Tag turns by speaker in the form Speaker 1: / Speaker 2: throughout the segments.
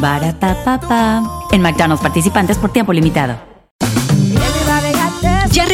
Speaker 1: Barata En McDonald's participantes por tiempo limitado.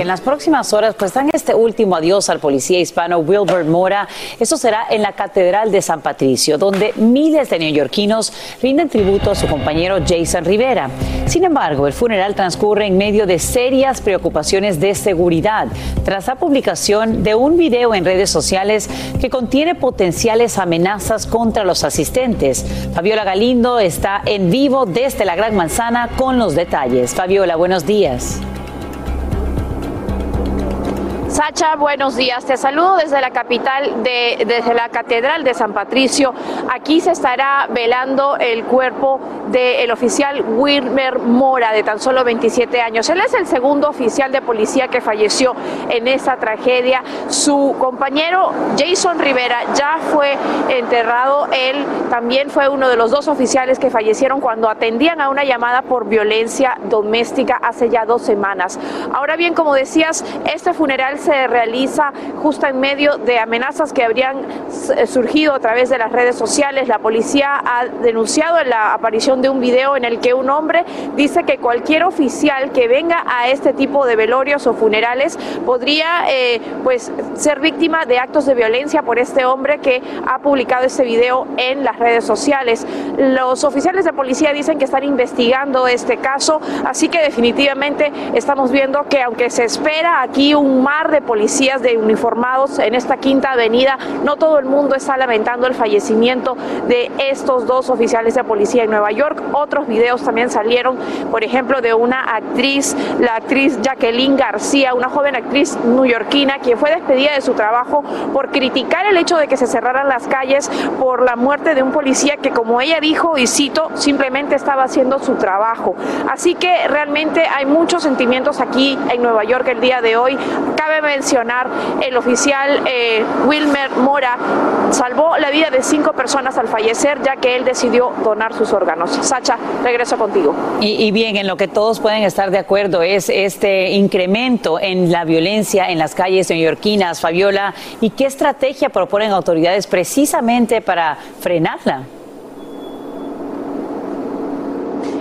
Speaker 2: En las próximas horas pues dan este último adiós al policía hispano Wilbert Mora. Eso será en la Catedral de San Patricio, donde miles de neoyorquinos rinden tributo a su compañero Jason Rivera. Sin embargo, el funeral transcurre en medio de serias preocupaciones de seguridad tras la publicación de un video en redes sociales que contiene potenciales amenazas contra los asistentes. Fabiola Galindo está en vivo desde la Gran Manzana con los detalles. Fabiola, buenos días.
Speaker 3: Sacha, buenos días. Te saludo desde la capital, de, desde la Catedral de San Patricio. Aquí se estará velando el cuerpo del oficial Wilmer Mora, de tan solo 27 años. Él es el segundo oficial de policía que falleció en esa tragedia. Su compañero Jason Rivera ya fue enterrado. Él también fue uno de los dos oficiales que fallecieron cuando atendían a una llamada por violencia doméstica hace ya dos semanas. Ahora bien, como decías, este funeral se realiza justo en medio de amenazas que habrían eh, surgido a través de las redes sociales. La policía ha denunciado la aparición de un video en el que un hombre dice que cualquier oficial que venga a este tipo de velorios o funerales podría eh, pues ser víctima de actos de violencia por este hombre que ha publicado ese video en las redes sociales. Los oficiales de policía dicen que están investigando este caso, así que definitivamente estamos viendo que aunque se espera aquí un mar de policías de uniformados en esta quinta avenida. No todo el mundo está lamentando el fallecimiento de estos dos oficiales de policía en Nueva York. Otros videos también salieron, por ejemplo, de una actriz, la actriz Jacqueline García, una joven actriz newyorkina, quien fue despedida de su trabajo por criticar el hecho de que se cerraran las calles por la muerte de un policía que, como ella dijo, y cito, simplemente estaba haciendo su trabajo. Así que realmente hay muchos sentimientos aquí en Nueva York el día de hoy. Cabe mencionar, el oficial eh, Wilmer Mora salvó la vida de cinco personas al fallecer, ya que él decidió donar sus órganos. Sacha, regreso contigo.
Speaker 2: Y, y bien, en lo que todos pueden estar de acuerdo es este incremento en la violencia en las calles neoyorquinas, Fabiola, ¿y qué estrategia proponen autoridades precisamente para frenarla?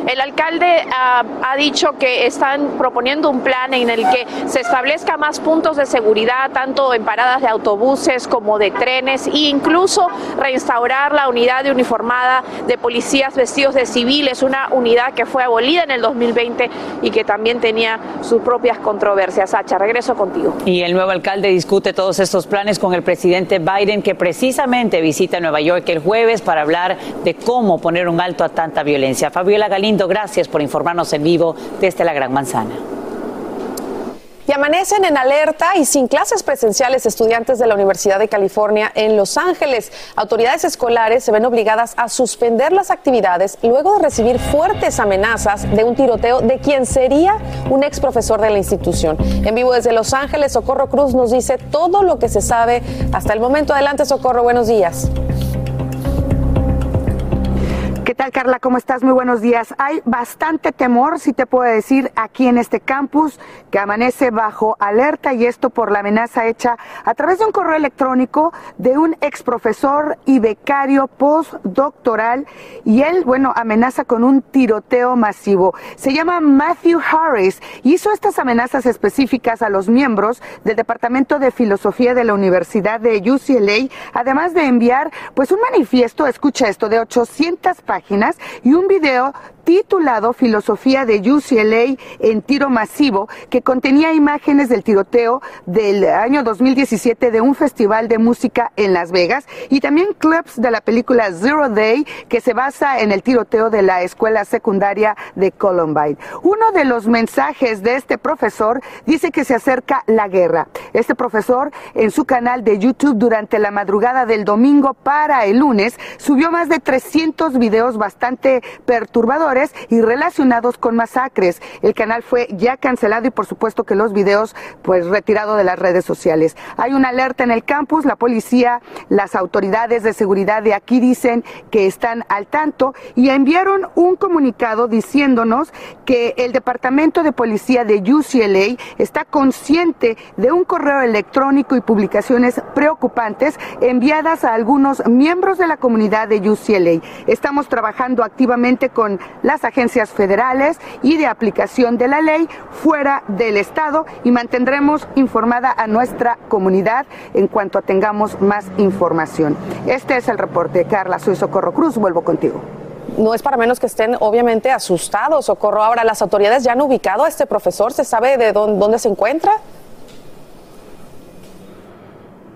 Speaker 3: El alcalde ah, ha dicho que están proponiendo un plan en el que se establezca más puntos de seguridad, tanto en paradas de autobuses como de trenes, e incluso reinstaurar la unidad de uniformada de policías vestidos de civiles, una unidad que fue abolida en el 2020 y que también tenía sus propias controversias. Sacha, regreso contigo.
Speaker 2: Y el nuevo alcalde discute todos estos planes con el presidente Biden, que precisamente visita Nueva York el jueves para hablar de cómo poner un alto a tanta violencia. Fabiola Gracias por informarnos en vivo desde la Gran Manzana.
Speaker 4: Y amanecen en alerta y sin clases presenciales estudiantes de la Universidad de California en Los Ángeles. Autoridades escolares se ven obligadas a suspender las actividades luego de recibir fuertes amenazas de un tiroteo de quien sería un ex profesor de la institución. En vivo desde Los Ángeles, Socorro Cruz nos dice todo lo que se sabe hasta el momento. Adelante, Socorro, buenos días.
Speaker 5: ¿Qué tal, Carla? ¿Cómo estás? Muy buenos días. Hay bastante temor, si te puedo decir, aquí en este campus que amanece bajo alerta y esto por la amenaza hecha a través de un correo electrónico de un ex profesor y becario postdoctoral y él, bueno, amenaza con un tiroteo masivo. Se llama Matthew Harris y hizo estas amenazas específicas a los miembros del Departamento de Filosofía de la Universidad de UCLA, además de enviar pues un manifiesto, escucha esto, de 800 páginas y un video titulado Filosofía de UCLA en tiro masivo, que contenía imágenes del tiroteo del año 2017 de un festival de música en Las Vegas y también clips de la película Zero Day, que se basa en el tiroteo de la escuela secundaria de Columbine. Uno de los mensajes de este profesor dice que se acerca la guerra. Este profesor en su canal de YouTube durante la madrugada del domingo para el lunes subió más de 300 videos bastante perturbadores y relacionados con masacres. El canal fue ya cancelado y por supuesto que los videos pues retirado de las redes sociales. Hay una alerta en el campus, la policía, las autoridades de seguridad de aquí dicen que están al tanto y enviaron un comunicado diciéndonos que el Departamento de Policía de UCLA está consciente de un correo electrónico y publicaciones preocupantes enviadas a algunos miembros de la comunidad de UCLA. Estamos trabajando activamente con las agencias federales y de aplicación de la ley fuera del Estado y mantendremos informada a nuestra comunidad en cuanto tengamos más información. Este es el reporte. Carla, soy Socorro Cruz, vuelvo contigo
Speaker 4: no es para menos que estén obviamente asustados. Socorro, ahora las autoridades ya han ubicado a este profesor, ¿se sabe de dónde se encuentra?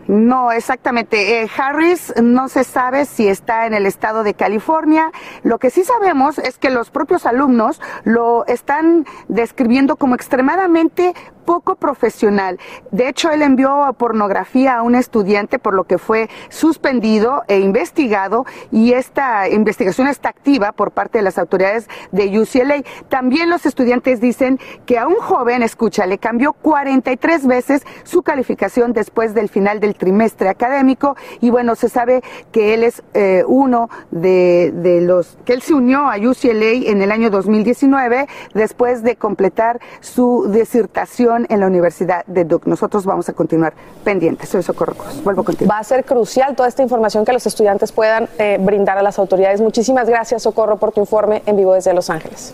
Speaker 5: No, exactamente. Eh, Harris no se sabe si está en el estado de California. Lo que sí sabemos es que los propios alumnos lo están describiendo como extremadamente poco profesional. De hecho, él envió pornografía a un estudiante por lo que fue suspendido e investigado y esta investigación está activa por parte de las autoridades de UCLA. También los estudiantes dicen que a un joven, escucha, le cambió 43 veces su calificación después del final del trimestre académico y bueno, se sabe que él es eh, uno de, de los, que él se unió a UCLA en el año 2019 después de completar su disertación en la Universidad de Duke. Nosotros vamos a continuar pendientes. Soy Socorro Cruz. Vuelvo contigo.
Speaker 4: Va a ser crucial toda esta información que los estudiantes puedan eh, brindar a las autoridades. Muchísimas gracias, Socorro, por tu informe en vivo desde Los Ángeles.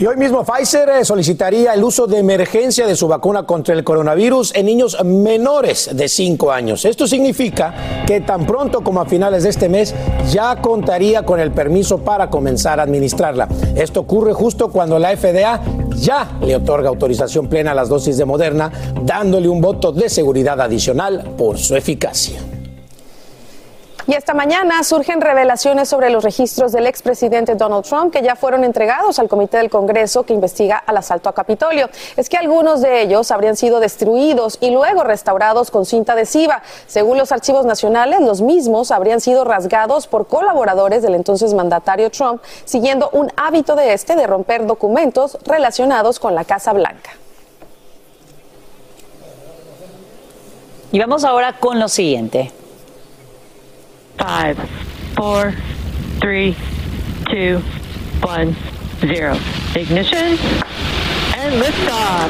Speaker 6: Y hoy mismo Pfizer eh, solicitaría el uso de emergencia de su vacuna contra el coronavirus en niños menores de 5 años. Esto significa que tan pronto como a finales de este mes ya contaría con el permiso para comenzar a administrarla. Esto ocurre justo cuando la FDA ya le otorga autorización plena a las dosis de Moderna, dándole un voto de seguridad adicional por su eficacia.
Speaker 4: Y esta mañana surgen revelaciones sobre los registros del expresidente Donald Trump que ya fueron entregados al Comité del Congreso que investiga al asalto a Capitolio. Es que algunos de ellos habrían sido destruidos y luego restaurados con cinta adhesiva. Según los archivos nacionales, los mismos habrían sido rasgados por colaboradores del entonces mandatario Trump, siguiendo un hábito de este de romper documentos relacionados con la Casa Blanca.
Speaker 2: Y vamos ahora con lo siguiente.
Speaker 7: Five, four, three, two, one, zero. Ignition.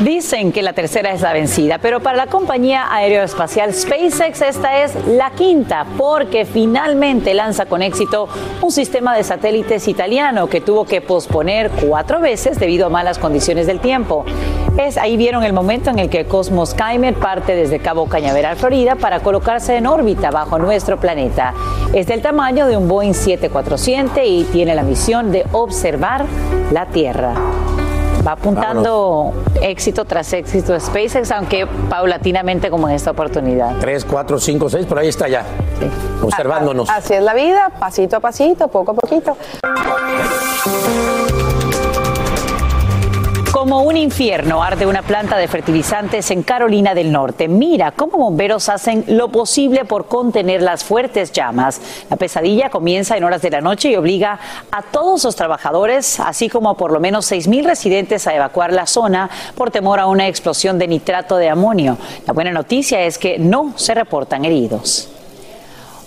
Speaker 2: Dicen que la tercera es la vencida, pero para la compañía aeroespacial SpaceX esta es la quinta, porque finalmente lanza con éxito un sistema de satélites italiano que tuvo que posponer cuatro veces debido a malas condiciones del tiempo. Es, ahí vieron el momento en el que Cosmos Kymer parte desde Cabo Cañaveral, Florida, para colocarse en órbita bajo nuestro planeta. Es del tamaño de un Boeing 747 y tiene la misión de observar la Tierra va apuntando éxito tras éxito SpaceX, aunque paulatinamente como en esta oportunidad.
Speaker 6: Tres, cuatro, cinco, seis, por ahí está ya, observándonos.
Speaker 4: Así es la vida, pasito a pasito, poco a poquito.
Speaker 2: Como un infierno arde una planta de fertilizantes en Carolina del Norte. Mira cómo bomberos hacen lo posible por contener las fuertes llamas. La pesadilla comienza en horas de la noche y obliga a todos los trabajadores, así como por lo menos 6.000 residentes, a evacuar la zona por temor a una explosión de nitrato de amonio. La buena noticia es que no se reportan heridos.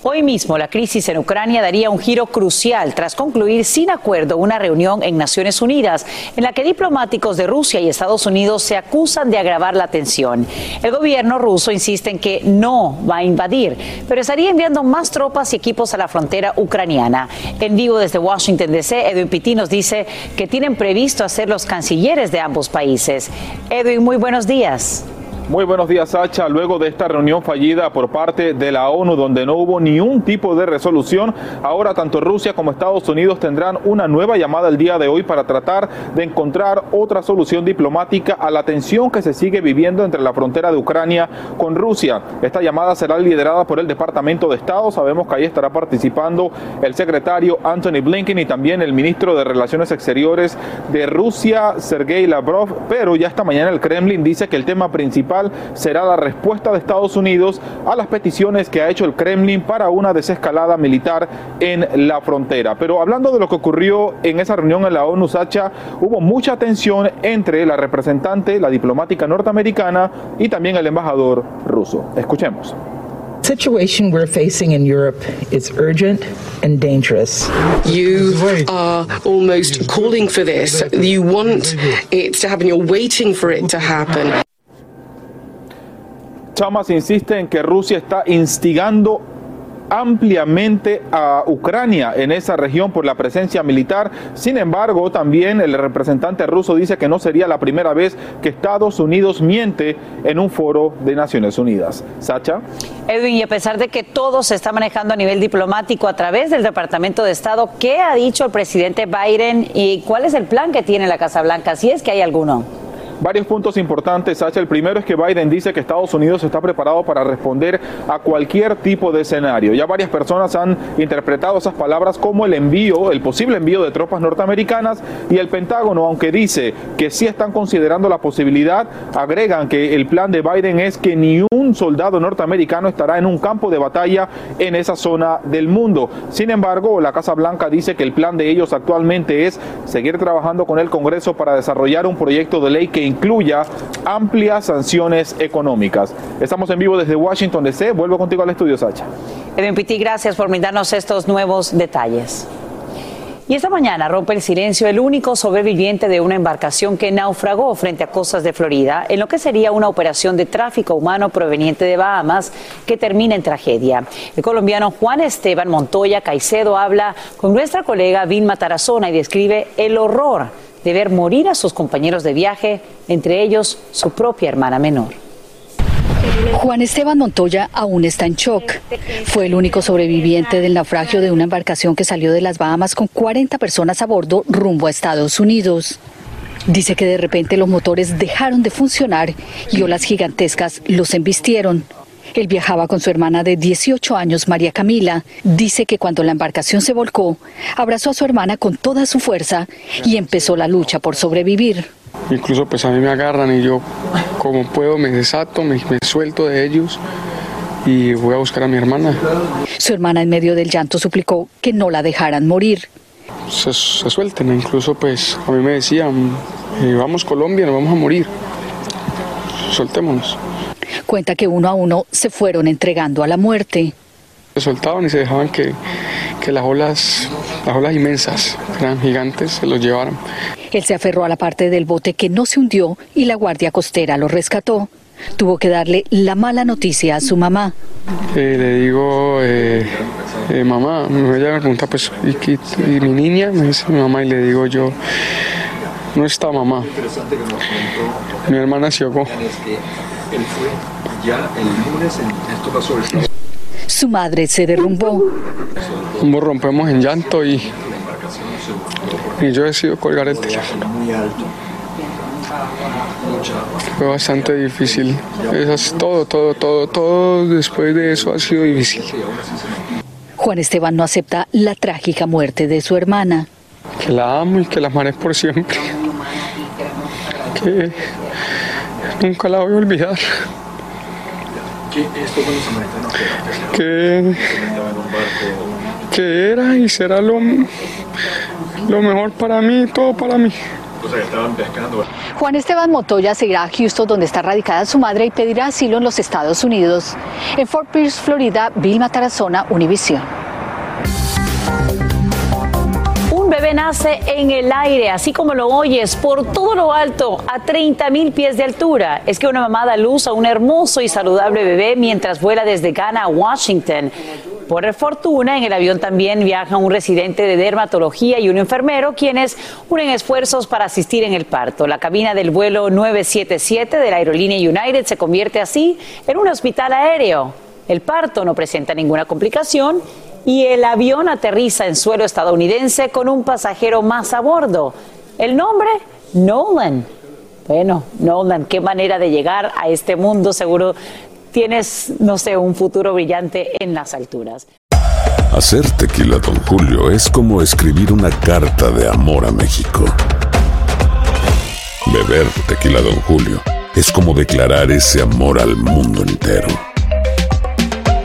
Speaker 2: Hoy mismo la crisis en Ucrania daría un giro crucial tras concluir sin acuerdo una reunión en Naciones Unidas en la que diplomáticos de Rusia y Estados Unidos se acusan de agravar la tensión. El gobierno ruso insiste en que no va a invadir, pero estaría enviando más tropas y equipos a la frontera ucraniana. En vivo desde Washington DC, Edwin Pitti nos dice que tienen previsto hacer los cancilleres de ambos países. Edwin, muy buenos días.
Speaker 8: Muy buenos días, Sacha. Luego de esta reunión fallida por parte de la ONU, donde no hubo ni un tipo de resolución, ahora tanto Rusia como Estados Unidos tendrán una nueva llamada el día de hoy para tratar de encontrar otra solución diplomática a la tensión que se sigue viviendo entre la frontera de Ucrania con Rusia. Esta llamada será liderada por el Departamento de Estado. Sabemos que ahí estará participando el secretario Anthony Blinken y también el ministro de Relaciones Exteriores de Rusia, Sergei Lavrov. Pero ya esta mañana el Kremlin dice que el tema principal será la respuesta de Estados Unidos a las peticiones que ha hecho el Kremlin para una desescalada militar en la frontera. Pero hablando de lo que ocurrió en esa reunión en la ONU, Sacha, hubo mucha tensión entre la representante, la diplomática norteamericana y también el embajador ruso. Escuchemos.
Speaker 9: situation we're facing in Europe is urgent and dangerous.
Speaker 10: You are almost calling for this. You want it to happen. You're waiting for it to happen.
Speaker 8: Insiste en que Rusia está instigando ampliamente a Ucrania en esa región por la presencia militar. Sin embargo, también el representante ruso dice que no sería la primera vez que Estados Unidos miente en un foro de Naciones Unidas. Sacha.
Speaker 2: Edwin, y a pesar de que todo se está manejando a nivel diplomático a través del Departamento de Estado, ¿qué ha dicho el presidente Biden y cuál es el plan que tiene la Casa Blanca, si es que hay alguno?
Speaker 8: Varios puntos importantes, Sacha. El primero es que Biden dice que Estados Unidos está preparado para responder a cualquier tipo de escenario. Ya varias personas han interpretado esas palabras como el envío, el posible envío de tropas norteamericanas y el Pentágono, aunque dice que sí están considerando la posibilidad, agregan que el plan de Biden es que ni un soldado norteamericano estará en un campo de batalla en esa zona del mundo. Sin embargo, la Casa Blanca dice que el plan de ellos actualmente es seguir trabajando con el Congreso para desarrollar un proyecto de ley que incluya amplias sanciones económicas. Estamos en vivo desde Washington DC. Vuelvo contigo al estudio, Sacha.
Speaker 2: Pitti, gracias por brindarnos estos nuevos detalles. Y esta mañana rompe el silencio el único sobreviviente de una embarcación que naufragó frente a costas de Florida en lo que sería una operación de tráfico humano proveniente de Bahamas que termina en tragedia. El colombiano Juan Esteban Montoya Caicedo habla con nuestra colega Vilma Tarazona y describe el horror de ver morir a sus compañeros de viaje, entre ellos su propia hermana menor.
Speaker 11: Juan Esteban Montoya aún está en shock. Fue el único sobreviviente del naufragio de una embarcación que salió de las Bahamas con 40 personas a bordo rumbo a Estados Unidos. Dice que de repente los motores dejaron de funcionar y olas gigantescas los embistieron. Él viajaba con su hermana de 18 años, María Camila. Dice que cuando la embarcación se volcó, abrazó a su hermana con toda su fuerza y empezó la lucha por sobrevivir.
Speaker 12: Incluso pues a mí me agarran y yo como puedo me desato, me, suelto de ellos y voy a buscar a mi hermana.
Speaker 11: Su hermana en medio del llanto suplicó que no la dejaran morir.
Speaker 12: Se, se suelten, incluso pues a mí me decían, eh, vamos Colombia, nos vamos a morir, soltémonos.
Speaker 11: Cuenta que uno a uno se fueron entregando a la muerte.
Speaker 12: Se soltaban y se dejaban que, que las olas, las olas inmensas, eran gigantes, se los llevaran.
Speaker 11: Él se aferró a la parte del bote que no se hundió y la guardia costera lo rescató. Tuvo que darle la mala noticia a su mamá.
Speaker 12: Eh, le digo, eh, eh, mamá, me pregunta, pues, ¿y, ¿y, mi niña? Me dice mi mamá y le digo yo, no está mamá. Mi hermana se ahogó.
Speaker 11: Su madre se derrumbó.
Speaker 12: Ambos rompemos en llanto y, y yo decido colgar el teléfono. Fue bastante difícil. Es todo, todo, todo, todo después de eso ha sido difícil.
Speaker 11: Juan Esteban no acepta la trágica muerte de su hermana.
Speaker 12: Que la amo y que la amaré por siempre. Que nunca la voy a olvidar. Que, que era y será lo, lo mejor para mí, todo para mí.
Speaker 11: Juan Esteban Montoya se irá a Houston, donde está radicada su madre, y pedirá asilo en los Estados Unidos. En Fort Pierce, Florida, Vilma Tarazona, Univision.
Speaker 2: Nace en el aire, así como lo oyes, por todo lo alto, a 30 mil pies de altura. Es que una mamá da luz a un hermoso y saludable bebé mientras vuela desde Ghana a Washington. Por fortuna, en el avión también viaja un residente de dermatología y un enfermero, quienes unen esfuerzos para asistir en el parto. La cabina del vuelo 977 de la aerolínea United se convierte así en un hospital aéreo. El parto no presenta ninguna complicación y el avión aterriza en suelo estadounidense con un pasajero más a bordo. El nombre, Nolan. Bueno, Nolan, qué manera de llegar a este mundo. Seguro tienes, no sé, un futuro brillante en las alturas.
Speaker 13: Hacer tequila, Don Julio, es como escribir una carta de amor a México. Beber tequila, Don Julio, es como declarar ese amor al mundo entero.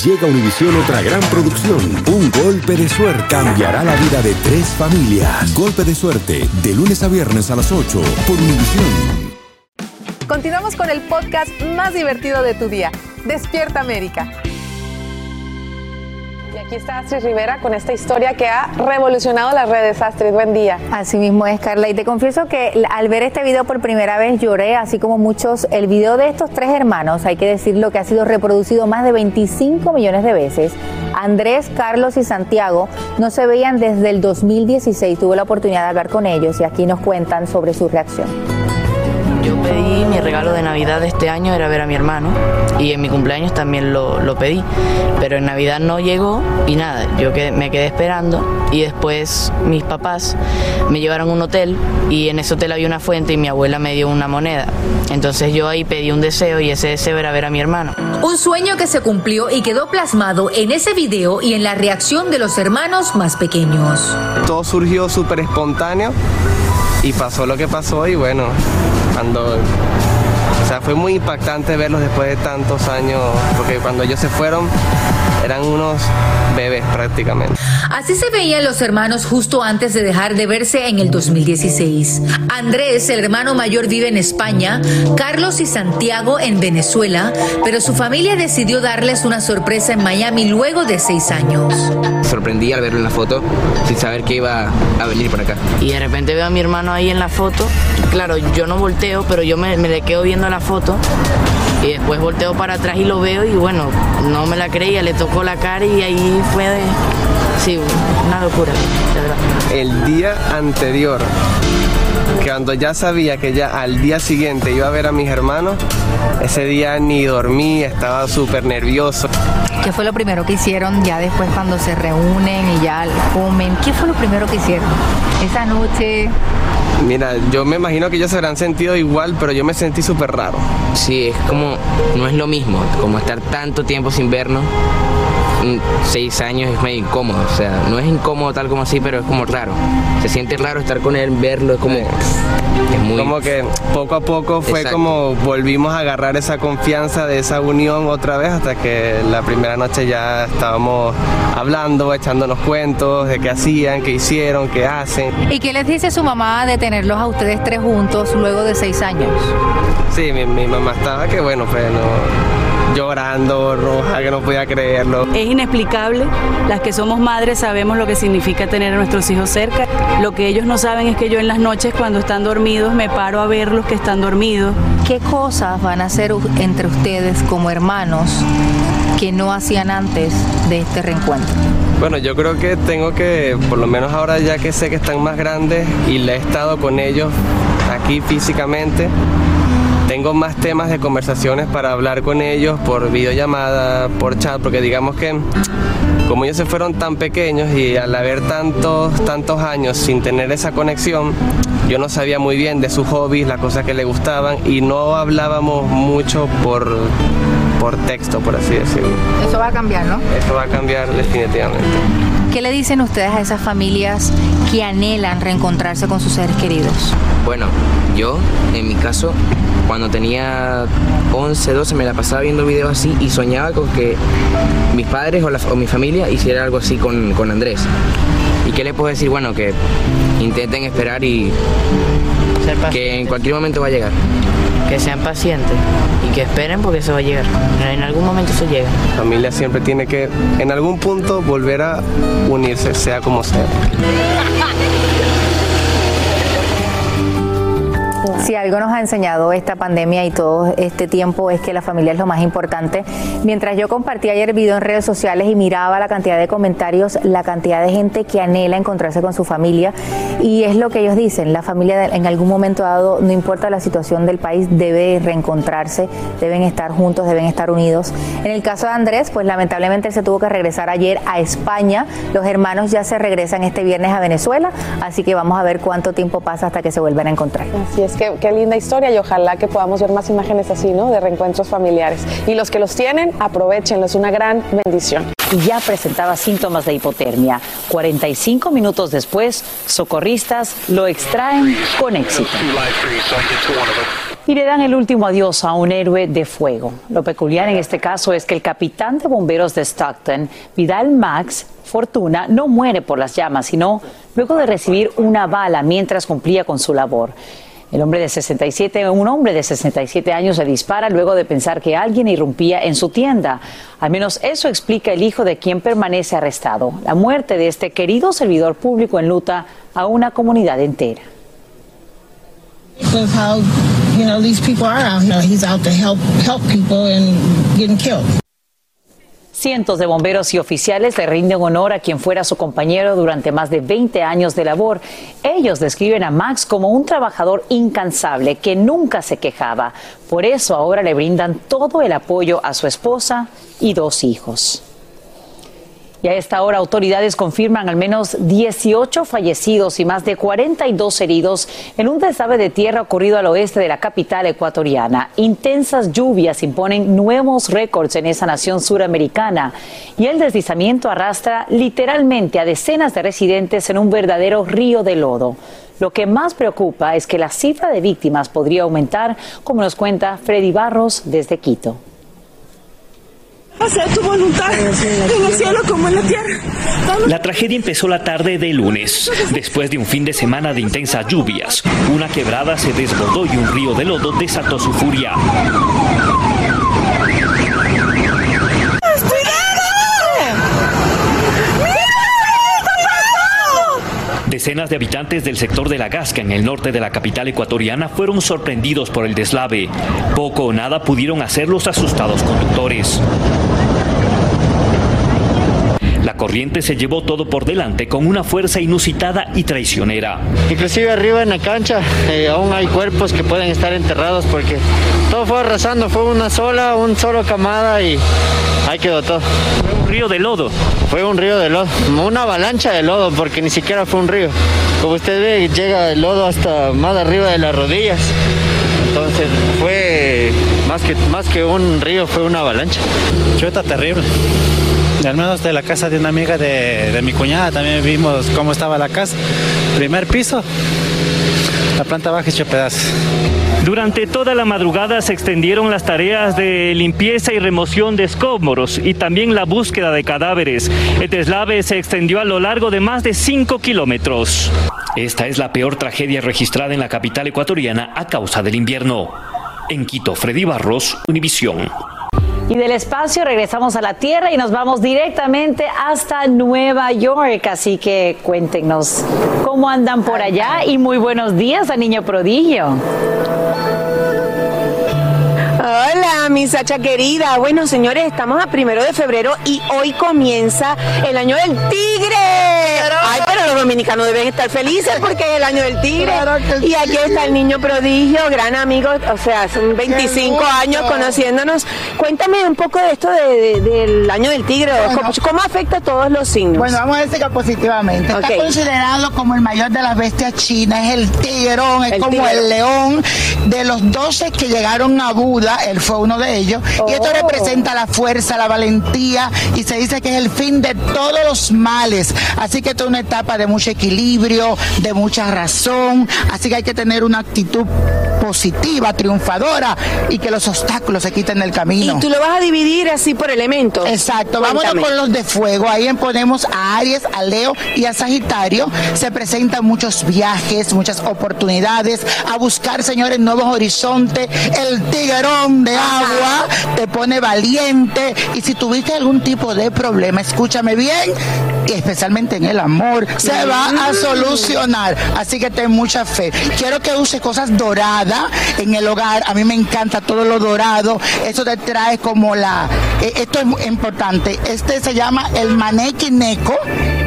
Speaker 14: Llega Univisión otra gran producción. Un golpe de suerte cambiará la vida de tres familias. Golpe de suerte, de lunes a viernes a las 8 por Univisión.
Speaker 4: Continuamos con el podcast más divertido de tu día. Despierta América. Aquí está Astrid Rivera con esta historia que ha revolucionado las redes. Astrid, buen día.
Speaker 15: Así mismo es, Carla. Y te confieso que al ver este video por primera vez lloré, así como muchos. El video de estos tres hermanos, hay que decirlo, que ha sido reproducido más de 25 millones de veces. Andrés, Carlos y Santiago no se veían desde el 2016. Tuve la oportunidad de hablar con ellos y aquí nos cuentan sobre su reacción.
Speaker 16: Yo pedí mi regalo de Navidad de este año era ver a mi hermano y en mi cumpleaños también lo, lo pedí, pero en Navidad no llegó y nada, yo quedé- me quedé esperando y después mis papás me llevaron a un hotel y en ese hotel había una fuente y mi abuela me dio una moneda. Entonces yo ahí pedí un deseo y ese deseo era ver a mi hermano.
Speaker 17: Un sueño que se cumplió y quedó plasmado en ese video y en la reacción de los hermanos más pequeños.
Speaker 18: Todo surgió súper espontáneo y pasó lo que pasó y bueno, cuando... O sea, fue muy impactante verlos después de tantos años, porque cuando ellos se fueron eran unos bebés prácticamente.
Speaker 17: Así se veían los hermanos justo antes de dejar de verse en el 2016. Andrés, el hermano mayor, vive en España, Carlos y Santiago en Venezuela, pero su familia decidió darles una sorpresa en Miami luego de seis años.
Speaker 19: sorprendí al verlo en la foto sin saber que iba a venir por acá.
Speaker 16: Y de repente veo a mi hermano ahí en la foto. Claro, yo no volteo, pero yo me, me le quedo viendo la foto. Y después volteo para atrás y lo veo y bueno, no me la creía, le tocó la cara y ahí fue de... Sí, una locura, de verdad.
Speaker 18: El día anterior, cuando ya sabía que ya al día siguiente iba a ver a mis hermanos, ese día ni dormí, estaba súper nervioso.
Speaker 15: ¿Qué fue lo primero que hicieron ya después cuando se reúnen y ya comen? ¿Qué fue lo primero que hicieron? Esa noche.
Speaker 18: Mira, yo me imagino que ellos se habrán sentido igual, pero yo me sentí súper raro.
Speaker 19: Sí, es como, no es lo mismo, como estar tanto tiempo sin vernos. Mm, Seis años es medio incómodo, o sea, no es incómodo tal como así, pero es como raro. Se siente raro estar con él, verlo, es como... Es muy...
Speaker 18: Como que poco a poco fue
Speaker 19: Exacto.
Speaker 18: como volvimos a agarrar esa confianza de esa unión otra vez hasta que la primera noche ya estábamos hablando, echándonos cuentos de qué hacían, qué hicieron, qué hacen.
Speaker 15: ¿Y qué les dice su mamá de tenerlos a ustedes tres juntos luego de seis años?
Speaker 18: Sí, mi, mi mamá estaba que bueno, pues no, llorando, roja, que no podía creerlo.
Speaker 20: Es inexplicable. Las que somos madres sabemos lo que significa tener a nuestros hijos cerca. Lo que ellos no saben es que yo en las noches cuando están dormidos me paro a verlos que están dormidos.
Speaker 15: ¿Qué cosas van a hacer entre ustedes como hermanos que no hacían antes de este reencuentro?
Speaker 18: Bueno, yo creo que tengo que, por lo menos ahora ya que sé que están más grandes y le he estado con ellos aquí físicamente, tengo más temas de conversaciones para hablar con ellos por videollamada, por chat, porque digamos que como ellos se fueron tan pequeños y al haber tantos, tantos años sin tener esa conexión, yo no sabía muy bien de sus hobbies, las cosas que le gustaban y no hablábamos mucho por, por texto, por así decirlo.
Speaker 21: Eso va a cambiar, ¿no?
Speaker 18: Eso va a cambiar definitivamente.
Speaker 21: ¿Qué le dicen ustedes a esas familias que anhelan reencontrarse con sus seres queridos?
Speaker 19: Bueno, yo, en mi caso, cuando tenía 11, 12, me la pasaba viendo videos así y soñaba con que mis padres o, la- o mi familia hiciera algo así con, con Andrés. ¿Y qué le puedo decir? Bueno, que intenten esperar y que en cualquier momento va a llegar.
Speaker 16: Que sean pacientes y que esperen porque eso va a llegar. En algún momento eso llega.
Speaker 18: La familia siempre tiene que, en algún punto, volver a unirse, sea como sea.
Speaker 21: Si algo nos ha enseñado esta pandemia y todo este tiempo es que la familia es lo más importante. Mientras yo compartí ayer video en redes sociales y miraba la cantidad de comentarios, la cantidad de gente que anhela encontrarse con su familia y es lo que ellos dicen, la familia en algún momento dado, no importa la situación del país, debe reencontrarse, deben estar juntos, deben estar unidos. En el caso de Andrés, pues lamentablemente él se tuvo que regresar ayer a España. Los hermanos ya se regresan este viernes a Venezuela, así que vamos a ver cuánto tiempo pasa hasta que se vuelvan a encontrar.
Speaker 4: Así es que qué linda historia y ojalá que podamos ver más imágenes así, ¿no? De reencuentros familiares. Y los que los tienen, aprovechenlo, es una gran bendición.
Speaker 2: y ya presentaba síntomas de hipotermia. 45 minutos después, lo extraen con éxito. Y le dan el último adiós a un héroe de fuego. Lo peculiar en este caso es que el capitán de bomberos de Stockton, Vidal Max Fortuna, no muere por las llamas, sino luego de recibir una bala mientras cumplía con su labor. El hombre de 67, un hombre de 67 años se dispara luego de pensar que alguien irrumpía en su tienda. Al menos eso explica el hijo de quien permanece arrestado. La muerte de este querido servidor público enluta a una comunidad entera. Cientos de bomberos y oficiales le rinden honor a quien fuera su compañero durante más de 20 años de labor. Ellos describen a Max como un trabajador incansable que nunca se quejaba. Por eso ahora le brindan todo el apoyo a su esposa y dos hijos. Y a esta hora autoridades confirman al menos 18 fallecidos y más de 42 heridos en un deslave de tierra ocurrido al oeste de la capital ecuatoriana. Intensas lluvias imponen nuevos récords en esa nación suramericana y el deslizamiento arrastra literalmente a decenas de residentes en un verdadero río de lodo. Lo que más preocupa es que la cifra de víctimas podría aumentar, como nos cuenta Freddy Barros desde Quito.
Speaker 22: Hacer tu voluntad en el cielo como en la tierra.
Speaker 23: La tragedia empezó la tarde de lunes, después de un fin de semana de intensas lluvias. Una quebrada se desbordó y un río de lodo desató su furia. Decenas de habitantes del sector de La Gasca, en el norte de la capital ecuatoriana, fueron sorprendidos por el deslave. Poco o nada pudieron hacer los asustados conductores. La corriente se llevó todo por delante con una fuerza inusitada y traicionera.
Speaker 24: Inclusive arriba en la cancha eh, aún hay cuerpos que pueden estar enterrados porque todo fue arrasando, fue una sola, un solo camada y ahí quedó todo.
Speaker 23: Fue un río de lodo.
Speaker 24: Fue un río de lodo, una avalancha de lodo porque ni siquiera fue un río. Como usted ve, llega el lodo hasta más arriba de las rodillas. Entonces fue más que, más que un río, fue una avalancha.
Speaker 25: Chuta terrible. Menos de la casa de una amiga de, de mi cuñada también vimos cómo estaba la casa. Primer piso, la planta baja hecho pedazos.
Speaker 23: Durante toda la madrugada se extendieron las tareas de limpieza y remoción de escombros y también la búsqueda de cadáveres. El deslave se extendió a lo largo de más de 5 kilómetros. Esta es la peor tragedia registrada en la capital ecuatoriana a causa del invierno. En Quito, Freddy Barros, Univisión.
Speaker 2: Y del espacio regresamos a la Tierra y nos vamos directamente hasta Nueva York. Así que cuéntenos cómo andan por allá y muy buenos días a Niño Prodigio.
Speaker 26: Hola, mi Sacha querida. Bueno, señores, estamos a primero de febrero y hoy comienza el año del tigre. Ay, pero los dominicanos deben estar felices porque es el año del tigre. Y aquí está el niño prodigio, gran amigo, o sea, son 25 años conociéndonos. Cuéntame un poco de esto de- de- del año del tigre. ¿Cómo, cómo afecta a todos los signos?
Speaker 27: Bueno, vamos a decir que positivamente.
Speaker 26: Ok.
Speaker 27: Está considerado como el mayor de las bestias chinas, es el tigrón, es
Speaker 26: El
Speaker 27: como
Speaker 26: tigre.
Speaker 27: el león. De los 12 que llegaron a Buda, él fue uno de ellos. Y esto
Speaker 26: Oh.
Speaker 27: representa la fuerza, la valentía y se dice que es el fin de todos los males. Así que esto es una etapa de mucho equilibrio, de mucha razón. Así que hay que tener una actitud positiva, triunfadora y que los obstáculos se quiten del camino.
Speaker 26: Y tú lo vas a dividir así por elementos.
Speaker 27: Exacto, vámonos
Speaker 26: Cuéntame.
Speaker 27: con los de fuego. Ahí ponemos a Aries, a Leo y a Sagitario. Se presentan muchos viajes, muchas oportunidades, a buscar, señores, nuevos horizontes. El tiguerón de agua te pone valiente. Y si tuviste algún tipo de problema, escúchame bien, y especialmente en el amor, se va a solucionar. Así que ten mucha fe. Quiero que uses cosas doradas en el hogar. A mí me encanta todo lo dorado. Eso te trae como la... eh, esto es importante. Este se llama el manequineco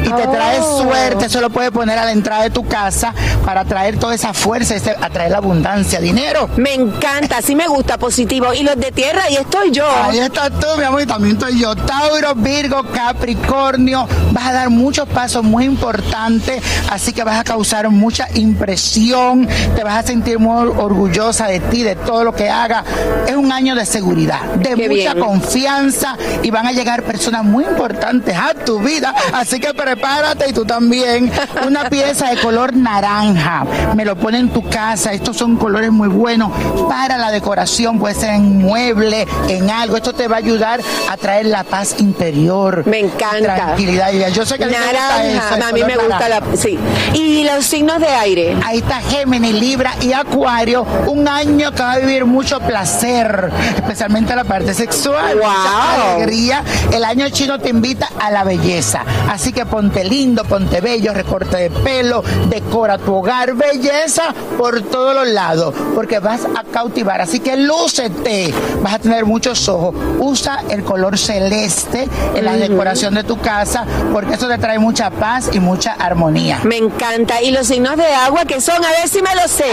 Speaker 27: y te trae
Speaker 26: Oh.
Speaker 27: suerte. Eso lo puedes poner a la entrada de tu casa para traer toda esa fuerza, ese- atraer la abundancia, dinero.
Speaker 26: Me encanta, sí me gusta, positivo. Y los de tierra, ahí estoy yo.
Speaker 27: Ahí estás tú, mi amor, y también estoy yo. Tauro, Virgo, Capricornio. Vas a dar muchos pasos muy importantes, así que vas a causar mucha impresión. Te vas a sentir muy orgullosa de ti, de todo lo que hagas. Es un año de seguridad, de
Speaker 26: Qué
Speaker 27: mucha
Speaker 26: bien.
Speaker 27: confianza y van a llegar personas muy importantes a tu vida. Así que prepárate y tú también. Una pieza de color naranja. Me lo pone en tu casa. Estos son colores muy buenos para la decoración. Puede ser en mueble, en algo. Esto te va a ayudar a traer la paz interior.
Speaker 26: Me encanta.
Speaker 27: Tranquilidad. Yo sé que a ti te gusta
Speaker 26: Naranja,
Speaker 27: eso,
Speaker 26: a mí me gusta la...
Speaker 27: naranja.
Speaker 26: Sí. Y los signos de aire.
Speaker 27: Ahí está Géminis, Libra y Acuario. Un año que va a vivir mucho placer, especialmente la parte sexual.
Speaker 26: Wow.
Speaker 27: Alegría. El año chino te invita a la belleza. Así que ponte lindo, ponte bello, recorte de pelo, decora tu hogar. Belleza por todos los lados, porque vas a cautivar. Así que lúcete. Vas a tener muchos ojos. Usa el color celeste en la decoración de tu casa, porque eso te trae mucha paz y mucha armonía.
Speaker 26: Me encanta. Y los signos de agua que son, a ver si me lo sé.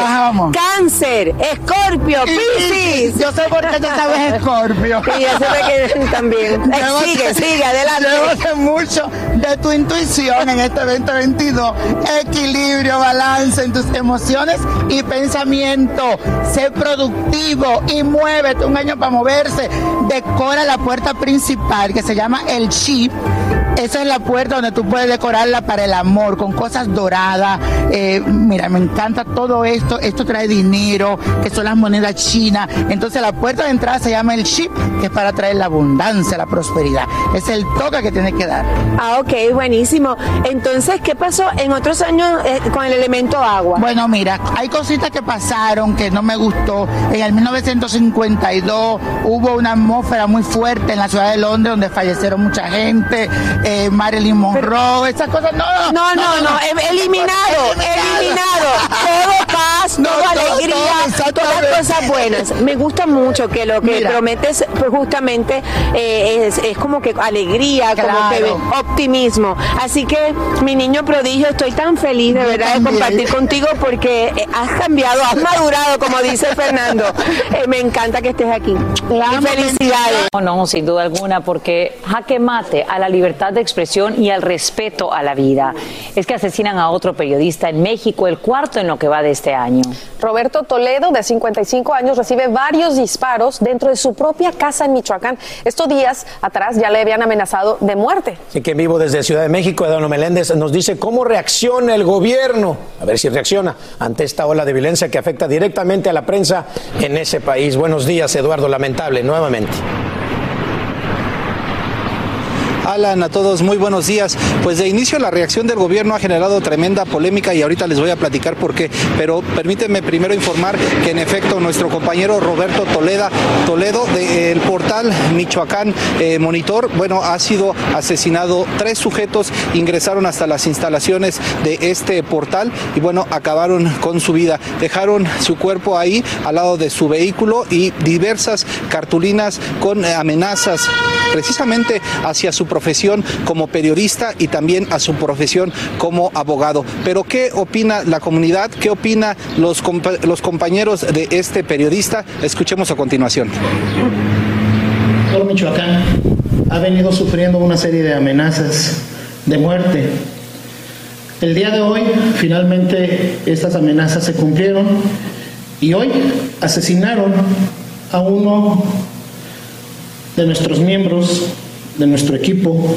Speaker 26: Cáncer, Escorpio, Piscis.
Speaker 27: Yo sé por qué tú sabes Escorpio.
Speaker 26: Y yo sé que también. Sigue, sigue, adelante.
Speaker 27: De mucho de tu intuición en este 2022. Equilibrio, balance en tus emociones y pensamiento. Sé productivo y muévete. Un año para moverse. Decora la puerta principal que se llama el chip. Esa es la puerta donde tú puedes decorarla para el amor, con cosas doradas. Eh, mira, me encanta todo esto. Esto trae dinero, que son las monedas chinas. Entonces la puerta de entrada se llama el chip, que es para traer la abundancia, la prosperidad. Es el toque que tienes que dar.
Speaker 26: Ah, ok, buenísimo. Entonces, ¿qué pasó en otros años eh, con el elemento agua?
Speaker 27: Bueno, mira, hay cositas que pasaron que no me gustó. En el 1952 hubo una atmósfera muy fuerte en la ciudad de Londres donde fallecieron mucha gente, eh, Marilyn Monroe, esas cosas. No,
Speaker 26: No, no, no, em- eliminado, eliminado. Todo paz,
Speaker 27: No,
Speaker 26: todo
Speaker 27: todo,
Speaker 26: alegría,
Speaker 27: todo,
Speaker 26: todas cosas buenas. Me gusta mucho que lo que
Speaker 27: Mira.
Speaker 26: prometes pues, justamente eh, es, es como que alegría, como que optimismo. Así que, mi niño prodigio, estoy tan feliz de
Speaker 27: Yo
Speaker 26: verdad de compartir contigo porque eh, has cambiado, has madurado, como dice Fernando. Eh, me encanta que estés aquí. Y felicidades.
Speaker 2: No, no, sin duda alguna, porque jaque mate a la libertad de expresión y al respeto a la vida. Es que asesinan a otro periodista en México, el cuarto en lo que va de este año.
Speaker 4: Roberto Toledo, de 55 años, recibe varios disparos dentro de su propia casa en Michoacán. Estos días atrás ya le habían amenazado de muerte.
Speaker 28: Así que en vivo desde Ciudad de México, Eduardo Meléndez nos dice cómo reacciona el gobierno, a ver si reacciona ante esta ola de violencia que afecta directamente a la prensa en ese país. Buenos días, Eduardo, lamentable, nuevamente.
Speaker 29: Alan, a todos muy buenos días. Pues de inicio la reacción del gobierno ha generado tremenda polémica y ahorita les voy a platicar por qué. Pero permítanme primero informar que en efecto nuestro compañero Roberto Toledo, Toledo del portal Michoacán eh, Monitor, bueno, ha sido asesinado. Tres sujetos ingresaron hasta las instalaciones de este portal y bueno, acabaron con su vida. Dejaron su cuerpo ahí al lado de su vehículo y diversas cartulinas con eh, amenazas precisamente hacia su profesión como periodista y también a su profesión como abogado. Pero ¿qué opina la comunidad? ¿Qué opina los, los compañeros de este periodista? Escuchemos a continuación.
Speaker 30: Por Michoacán ha venido sufriendo una serie de amenazas de muerte. El día de hoy finalmente estas amenazas se cumplieron y hoy asesinaron a uno de nuestros miembros, de nuestro equipo,